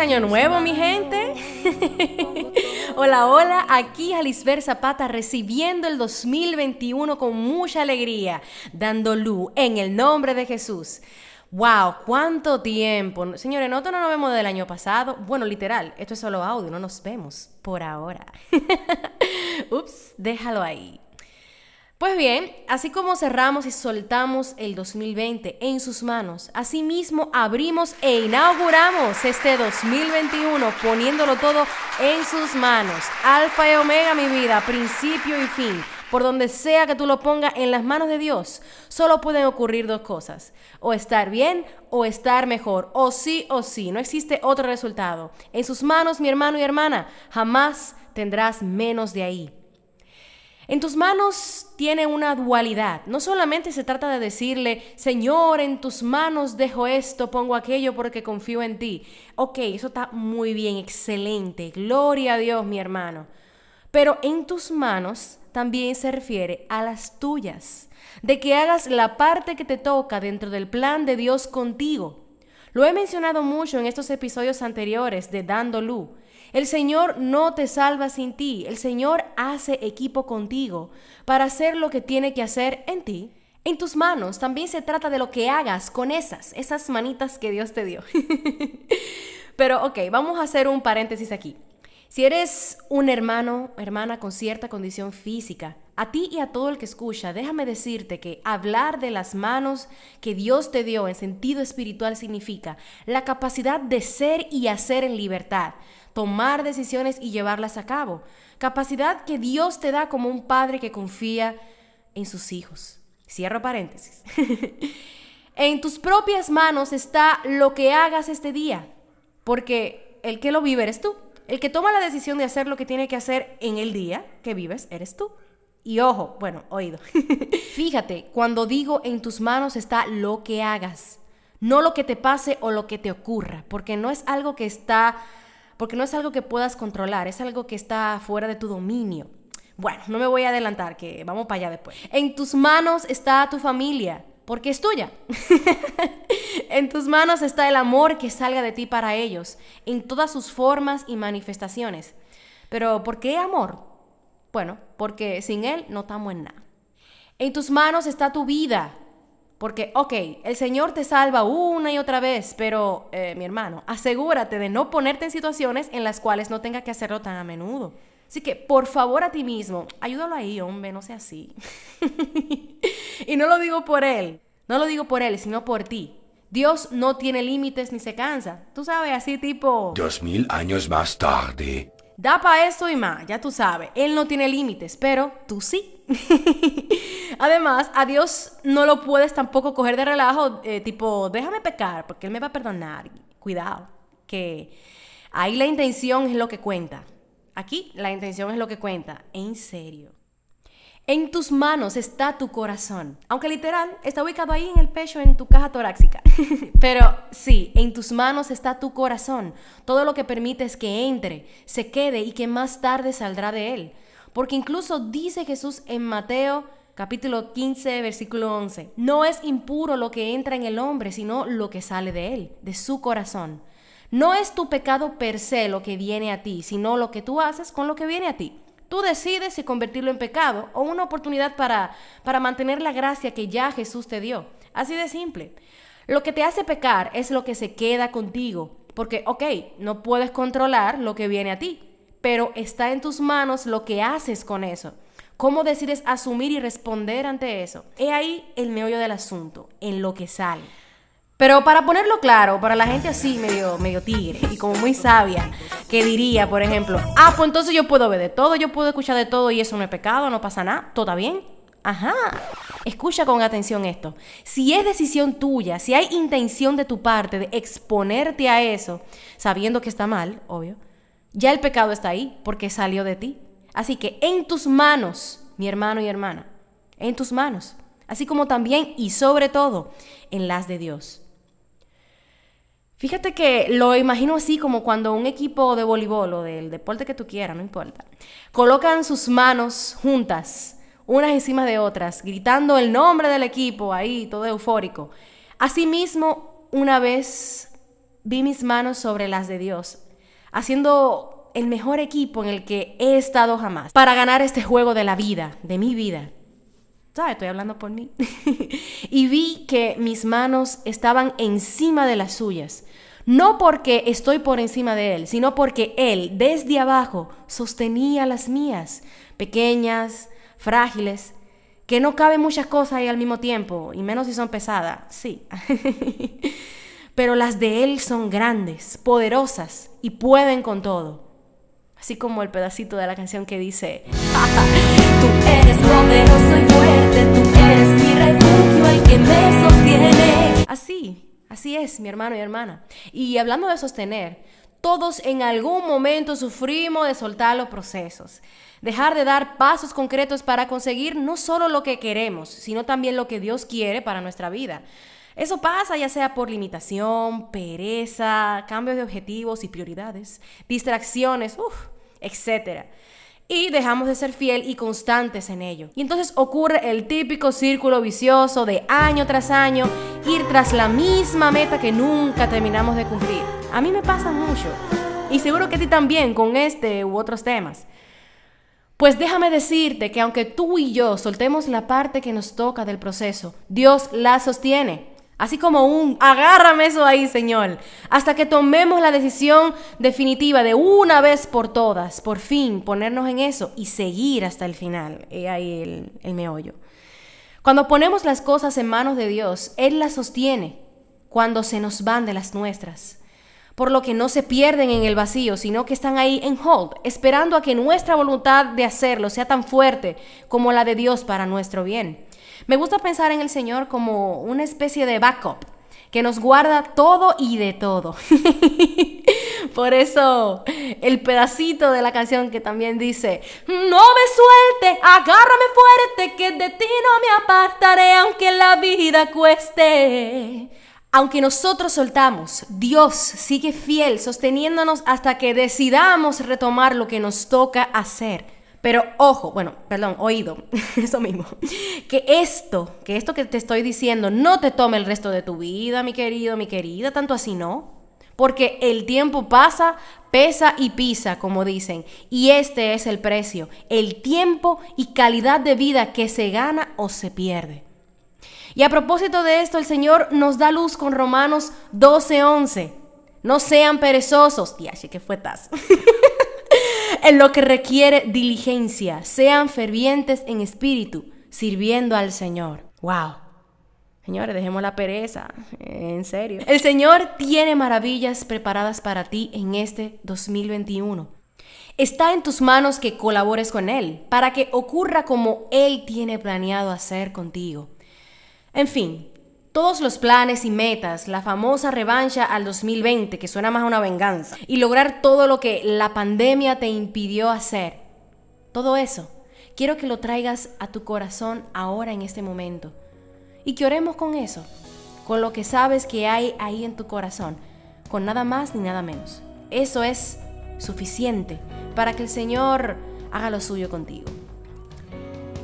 Año nuevo, mi gente. hola, hola, aquí Alisber Zapata recibiendo el 2021 con mucha alegría, dando luz en el nombre de Jesús. Wow, cuánto tiempo. Señores, nosotros no nos vemos del año pasado. Bueno, literal, esto es solo audio, no nos vemos por ahora. Ups, déjalo ahí. Pues bien, así como cerramos y soltamos el 2020 en sus manos, asimismo abrimos e inauguramos este 2021 poniéndolo todo en sus manos. Alfa y omega, mi vida, principio y fin. Por donde sea que tú lo pongas en las manos de Dios, solo pueden ocurrir dos cosas. O estar bien o estar mejor. O sí o sí. No existe otro resultado. En sus manos, mi hermano y hermana, jamás tendrás menos de ahí. En tus manos tiene una dualidad. No solamente se trata de decirle, Señor, en tus manos dejo esto, pongo aquello porque confío en ti. Ok, eso está muy bien, excelente. Gloria a Dios, mi hermano. Pero en tus manos también se refiere a las tuyas, de que hagas la parte que te toca dentro del plan de Dios contigo. Lo he mencionado mucho en estos episodios anteriores de Dando Luz. El Señor no te salva sin ti. El Señor hace equipo contigo para hacer lo que tiene que hacer en ti. En tus manos también se trata de lo que hagas con esas, esas manitas que Dios te dio. Pero ok, vamos a hacer un paréntesis aquí. Si eres un hermano, hermana con cierta condición física, a ti y a todo el que escucha, déjame decirte que hablar de las manos que Dios te dio en sentido espiritual significa la capacidad de ser y hacer en libertad, tomar decisiones y llevarlas a cabo. Capacidad que Dios te da como un padre que confía en sus hijos. Cierro paréntesis. en tus propias manos está lo que hagas este día, porque el que lo vive eres tú. El que toma la decisión de hacer lo que tiene que hacer en el día que vives eres tú. Y ojo, bueno, oído. Fíjate, cuando digo en tus manos está lo que hagas, no lo que te pase o lo que te ocurra, porque no es algo que está porque no es algo que puedas controlar, es algo que está fuera de tu dominio. Bueno, no me voy a adelantar, que vamos para allá después. En tus manos está tu familia, porque es tuya. en tus manos está el amor que salga de ti para ellos, en todas sus formas y manifestaciones. Pero ¿por qué amor? Bueno, porque sin él no estamos en nada. En tus manos está tu vida, porque, ok, el Señor te salva una y otra vez, pero, eh, mi hermano, asegúrate de no ponerte en situaciones en las cuales no tenga que hacerlo tan a menudo. Así que, por favor, a ti mismo, ayúdalo ahí, hombre, no sea así. y no lo digo por él, no lo digo por él, sino por ti. Dios no tiene límites ni se cansa. Tú sabes, así tipo... Dos mil años más tarde. Da para eso y más, ya tú sabes. Él no tiene límites, pero tú sí. Además, a Dios no lo puedes tampoco coger de relajo, eh, tipo, déjame pecar, porque Él me va a perdonar. Cuidado, que ahí la intención es lo que cuenta. Aquí la intención es lo que cuenta, en serio. En tus manos está tu corazón, aunque literal está ubicado ahí en el pecho, en tu caja torácica. Pero sí, en tus manos está tu corazón, todo lo que permites que entre, se quede y que más tarde saldrá de él. Porque incluso dice Jesús en Mateo capítulo 15, versículo 11, no es impuro lo que entra en el hombre, sino lo que sale de él, de su corazón. No es tu pecado per se lo que viene a ti, sino lo que tú haces con lo que viene a ti. Tú decides si convertirlo en pecado o una oportunidad para, para mantener la gracia que ya Jesús te dio. Así de simple. Lo que te hace pecar es lo que se queda contigo, porque, ok, no puedes controlar lo que viene a ti, pero está en tus manos lo que haces con eso. ¿Cómo decides asumir y responder ante eso? He ahí el meollo del asunto, en lo que sale. Pero para ponerlo claro, para la gente así medio, medio tigre y como muy sabia, que diría, por ejemplo, ah, pues entonces yo puedo ver de todo, yo puedo escuchar de todo y eso no es pecado, no pasa nada, ¿todo está bien? Ajá, escucha con atención esto. Si es decisión tuya, si hay intención de tu parte de exponerte a eso, sabiendo que está mal, obvio, ya el pecado está ahí porque salió de ti. Así que en tus manos, mi hermano y hermana, en tus manos, así como también y sobre todo en las de Dios. Fíjate que lo imagino así como cuando un equipo de voleibol o del deporte que tú quieras, no importa, colocan sus manos juntas, unas encima de otras, gritando el nombre del equipo ahí, todo eufórico. Asimismo, una vez vi mis manos sobre las de Dios, haciendo el mejor equipo en el que he estado jamás para ganar este juego de la vida, de mi vida. ¿Sabes? Estoy hablando por mí. y vi que mis manos estaban encima de las suyas. No porque estoy por encima de Él, sino porque Él desde abajo sostenía las mías, pequeñas, frágiles, que no caben muchas cosas ahí al mismo tiempo, y menos si son pesadas, sí. Pero las de Él son grandes, poderosas y pueden con todo. Así como el pedacito de la canción que dice, Así, así es, mi hermano y hermana. Y hablando de sostener, todos en algún momento sufrimos de soltar los procesos, dejar de dar pasos concretos para conseguir no solo lo que queremos, sino también lo que Dios quiere para nuestra vida. Eso pasa ya sea por limitación, pereza, cambios de objetivos y prioridades, distracciones, uff, etc. Y dejamos de ser fiel y constantes en ello. Y entonces ocurre el típico círculo vicioso de año tras año ir tras la misma meta que nunca terminamos de cumplir. A mí me pasa mucho. Y seguro que a ti también con este u otros temas. Pues déjame decirte que aunque tú y yo soltemos la parte que nos toca del proceso, Dios la sostiene. Así como un, agárrame eso ahí, Señor, hasta que tomemos la decisión definitiva de una vez por todas, por fin ponernos en eso y seguir hasta el final. He ahí el, el meollo. Cuando ponemos las cosas en manos de Dios, Él las sostiene cuando se nos van de las nuestras. Por lo que no se pierden en el vacío, sino que están ahí en hold, esperando a que nuestra voluntad de hacerlo sea tan fuerte como la de Dios para nuestro bien. Me gusta pensar en el Señor como una especie de backup que nos guarda todo y de todo. Por eso el pedacito de la canción que también dice, no me suelte, agárrame fuerte, que de ti no me apartaré aunque la vida cueste. Aunque nosotros soltamos, Dios sigue fiel, sosteniéndonos hasta que decidamos retomar lo que nos toca hacer. Pero ojo, bueno, perdón, oído, eso mismo. Que esto, que esto que te estoy diciendo no te tome el resto de tu vida, mi querido, mi querida, tanto así no. Porque el tiempo pasa, pesa y pisa, como dicen. Y este es el precio, el tiempo y calidad de vida que se gana o se pierde. Y a propósito de esto, el Señor nos da luz con Romanos 12:11. No sean perezosos. Tía, que fue tas. en lo que requiere diligencia. Sean fervientes en espíritu, sirviendo al Señor. ¡Wow! Señores, dejemos la pereza, en serio. El Señor tiene maravillas preparadas para ti en este 2021. Está en tus manos que colabores con Él para que ocurra como Él tiene planeado hacer contigo. En fin, todos los planes y metas, la famosa revancha al 2020, que suena más a una venganza, y lograr todo lo que la pandemia te impidió hacer. Todo eso, quiero que lo traigas a tu corazón ahora en este momento. Y que oremos con eso, con lo que sabes que hay ahí en tu corazón, con nada más ni nada menos. Eso es suficiente para que el Señor haga lo suyo contigo.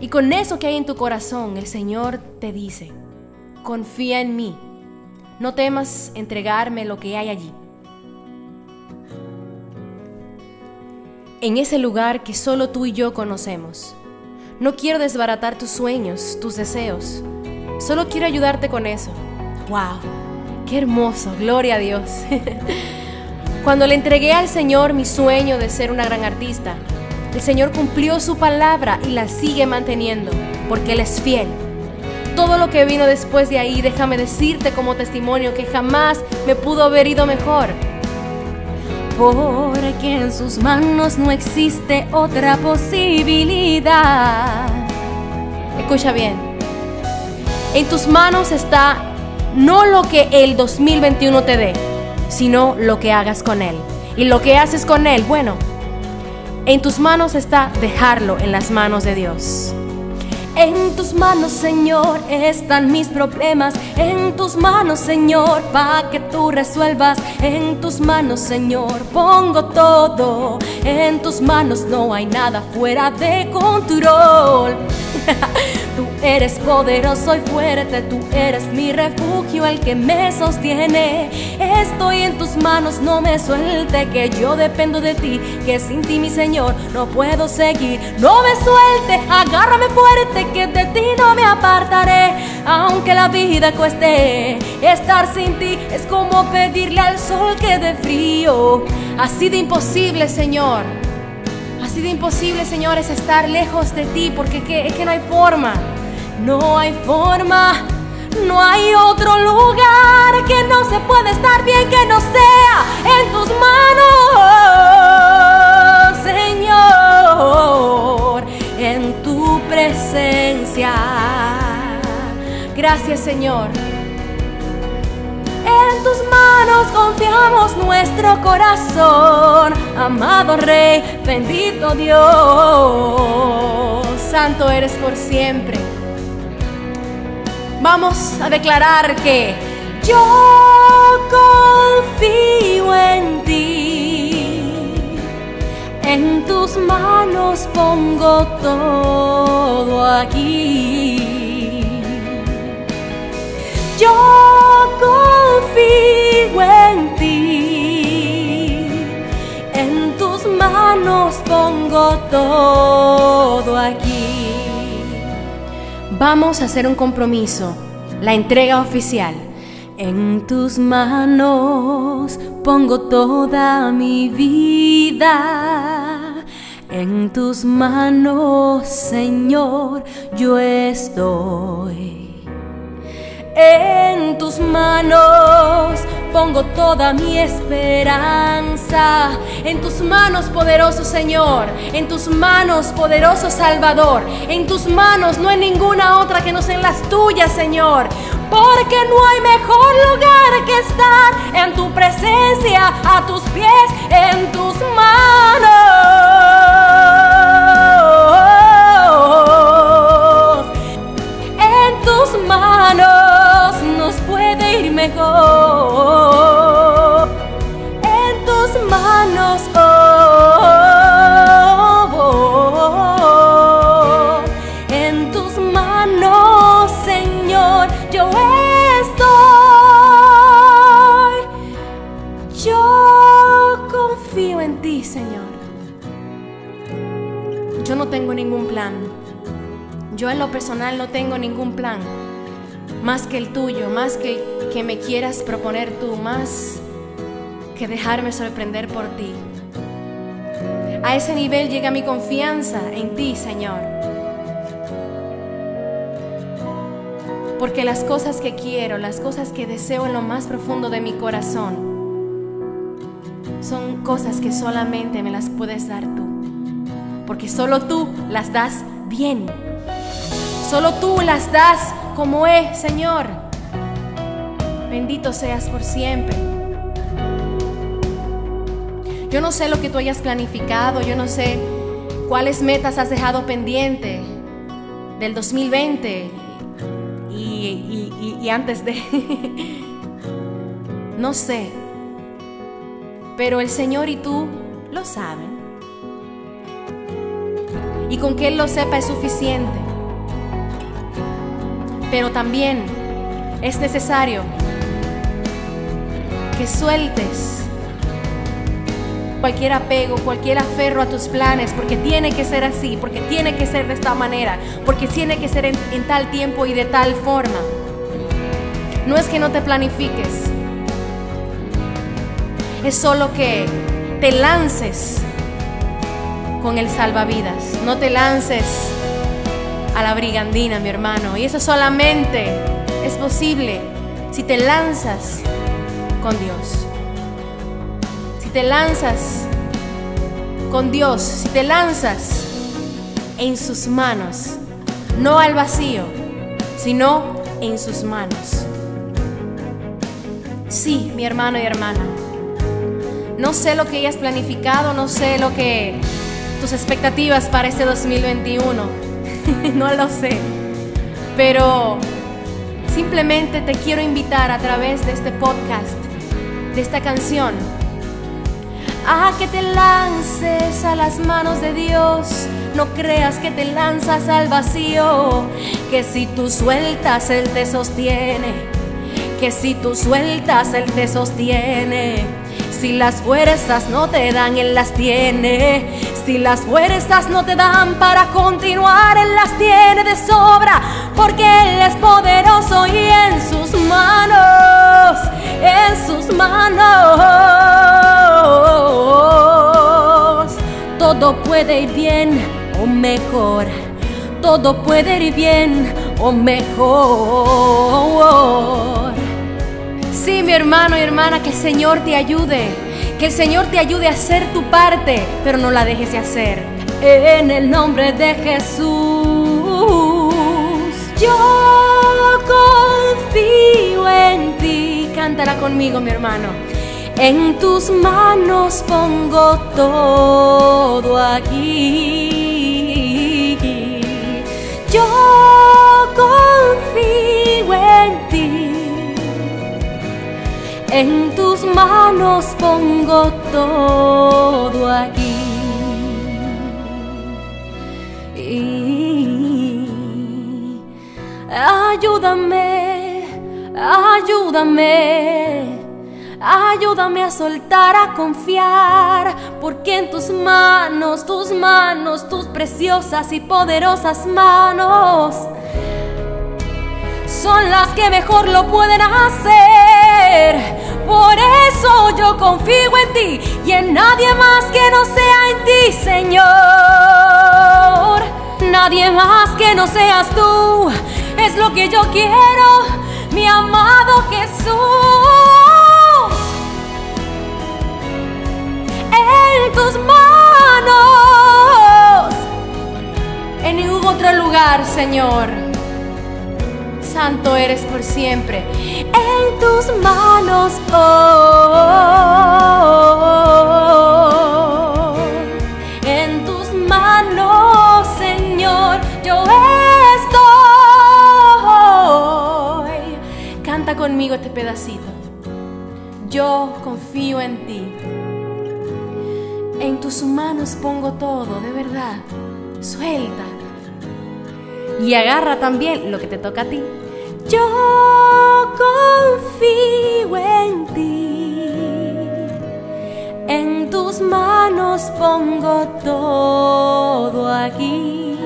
Y con eso que hay en tu corazón, el Señor te dice, confía en mí. No temas entregarme lo que hay allí. En ese lugar que solo tú y yo conocemos. No quiero desbaratar tus sueños, tus deseos. Solo quiero ayudarte con eso. ¡Wow! ¡Qué hermoso! Gloria a Dios. Cuando le entregué al Señor mi sueño de ser una gran artista, el Señor cumplió su palabra y la sigue manteniendo, porque Él es fiel todo lo que vino después de ahí, déjame decirte como testimonio que jamás me pudo haber ido mejor. Porque en sus manos no existe otra posibilidad. Escucha bien. En tus manos está no lo que el 2021 te dé, sino lo que hagas con él. Y lo que haces con él, bueno, en tus manos está dejarlo en las manos de Dios. En tus manos, Señor, están mis problemas. En tus manos, Señor, para que tú resuelvas. En tus manos, Señor, pongo todo. En tus manos no hay nada fuera de control. eres poderoso y fuerte, tú eres mi refugio, el que me sostiene. Estoy en tus manos, no me suelte, que yo dependo de ti, que sin ti, mi Señor, no puedo seguir. No me suelte, agárrame fuerte, que de ti no me apartaré, aunque la vida cueste. Estar sin ti es como pedirle al sol que dé frío. Así de imposible, Señor. Así de imposible, Señor, es estar lejos de ti, porque es que no hay forma. No hay forma, no hay otro lugar que no se pueda estar bien que no sea en tus manos, Señor, en tu presencia. Gracias, Señor. En tus manos confiamos nuestro corazón, amado Rey, bendito Dios, santo eres por siempre. Vamos a declarar que yo confío en ti. En tus manos pongo todo aquí. Yo confío en ti. En tus manos pongo todo aquí. Vamos a hacer un compromiso, la entrega oficial. En tus manos pongo toda mi vida. En tus manos, Señor, yo estoy. En tus manos pongo toda mi esperanza. En tus manos, poderoso Señor. En tus manos, poderoso Salvador. En tus manos no hay ninguna otra que no sean las tuyas, Señor. Porque no hay mejor lugar que estar en tu presencia, a tus pies, en tus manos. En tus manos, oh, oh. en tus manos, Señor, yo estoy. Yo confío en ti, Señor. Yo no tengo ningún plan. Yo en lo personal no tengo ningún plan. Más que el tuyo, más que el que me quieras proponer tú, más que dejarme sorprender por ti. A ese nivel llega mi confianza en ti, Señor. Porque las cosas que quiero, las cosas que deseo en lo más profundo de mi corazón, son cosas que solamente me las puedes dar tú. Porque solo tú las das bien. Solo tú las das como es, Señor. Bendito seas por siempre. Yo no sé lo que tú hayas planificado, yo no sé cuáles metas has dejado pendiente del 2020 y, antes de... no sé, pero el Señor y tú lo saben. Y con que Él lo sepa es suficiente. Pero también es necesario que sueltes cualquier apego, cualquier aferro a tus planes, porque tiene que ser así, porque tiene que ser de esta manera, porque tiene que ser en, en tal tiempo y de tal forma. No es que no te planifiques, es solo que te lances con el salvavidas, no te lances a la brigandina, mi hermano. Y eso solamente es posible si te lanzas con Dios. Si te lanzas con Dios, si te lanzas en sus manos, no al vacío, sino en sus manos. Sí, mi hermano y hermana. No sé lo que hayas planificado, no sé lo que tus expectativas para este 2021. no lo sé. Pero simplemente te quiero invitar a través de este podcast, de esta canción, a que te lances a las manos de Dios, no creas que te lanzas al vacío, que si tú sueltas, Él te sostiene, que si tú sueltas, Él te sostiene. Si las fuerzas no te dan, Él las tiene. Si las fuerzas no te dan para continuar, Él las tiene de sobra. Porque Él es poderoso y en sus manos, en sus manos, todo puede ir bien o mejor. Todo puede ir bien o mejor. Sí, mi hermano y hermana, que el Señor te ayude. Que el Señor te ayude a hacer tu parte, pero no la dejes de hacer. En el nombre de Jesús, yo confío en ti. Cántala conmigo, mi hermano. En tus manos pongo todo aquí. Yo confío en ti. En tus manos pongo todo aquí. Y ayúdame, ayúdame, ayúdame a soltar, a confiar, porque en tus manos, tus manos, tus preciosas y poderosas manos son las que mejor lo pueden hacer. Por eso yo confío en ti y en nadie más que no sea en ti, Señor. Nadie más que no seas tú. Es lo que yo quiero, mi amado Jesús. En tus manos. En ningún otro lugar, Señor. Santo eres por siempre. En tus manos, oh, en tus manos, Señor, yo estoy. Canta conmigo este pedacito. Yo confío en ti. En tus manos pongo todo, de verdad. Suelta. Y agarra también lo que te toca a ti. Yo confío en ti. En tus manos pongo todo aquí.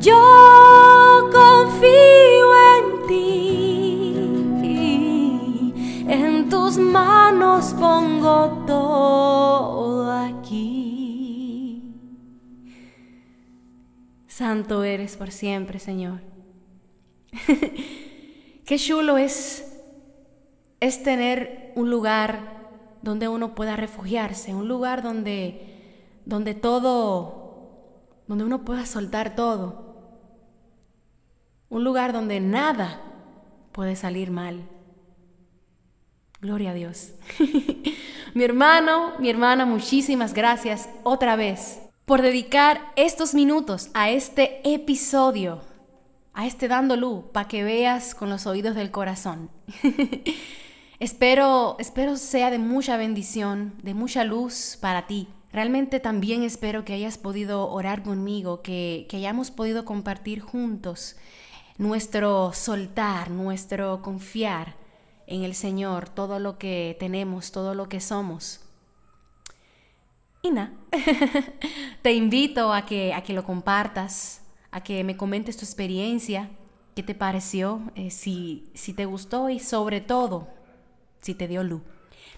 Yo confío en ti. En tus manos pongo todo Santo eres por siempre, Señor. Qué chulo es, es tener un lugar donde uno pueda refugiarse, un lugar donde, donde todo, donde uno pueda soltar todo, un lugar donde nada puede salir mal. Gloria a Dios. mi hermano, mi hermana, muchísimas gracias otra vez por dedicar estos minutos a este episodio a este dando luz para que veas con los oídos del corazón. espero, espero sea de mucha bendición, de mucha luz para ti. Realmente también espero que hayas podido orar conmigo, que, que hayamos podido compartir juntos nuestro soltar, nuestro confiar en el Señor, todo lo que tenemos, todo lo que somos. Y nada, te invito a que, a que lo compartas, a que me comentes tu experiencia, qué te pareció, eh, si, si te gustó y sobre todo, si te dio luz.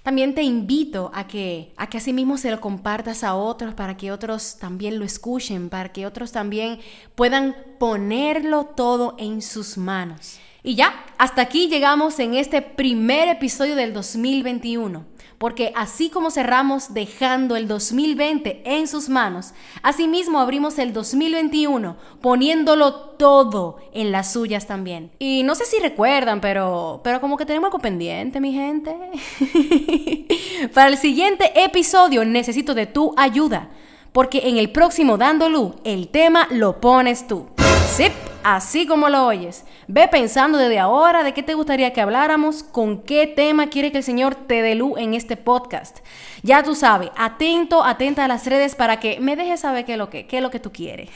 También te invito a que, a que asimismo se lo compartas a otros para que otros también lo escuchen, para que otros también puedan ponerlo todo en sus manos. Y ya, hasta aquí llegamos en este primer episodio del 2021 porque así como cerramos dejando el 2020 en sus manos, asimismo abrimos el 2021 poniéndolo todo en las suyas también. Y no sé si recuerdan, pero, pero como que tenemos algo pendiente, mi gente. Para el siguiente episodio necesito de tu ayuda, porque en el próximo Dando Luz, el tema lo pones tú. Sí así como lo oyes. Ve pensando desde ahora de qué te gustaría que habláramos, con qué tema quiere que el Señor te dé luz en este podcast. Ya tú sabes, atento, atenta a las redes para que me dejes saber qué es lo que, qué es lo que tú quieres.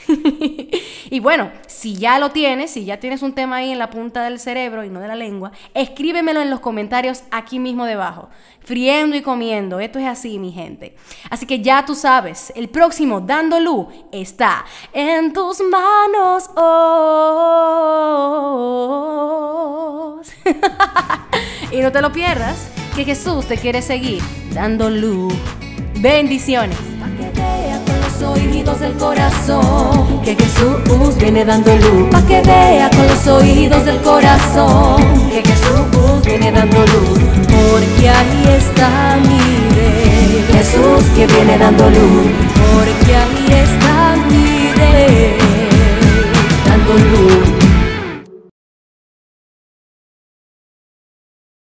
y bueno, si ya lo tienes, si ya tienes un tema ahí en la punta del cerebro y no de la lengua, escríbemelo en los comentarios aquí mismo debajo. Friendo y comiendo, esto es así, mi gente. Así que ya tú sabes, el próximo Dando Luz está en tus manos. Y no te lo pierdas, que Jesús te quiere seguir dando luz. Bendiciones. Pa' que vea con los oídos del corazón que Jesús viene dando luz. Pa' que vea con los oídos del corazón que Jesús viene dando luz porque ahí está mi rey. Jesús que viene dando luz, porque ahí está mi rey, dando luz.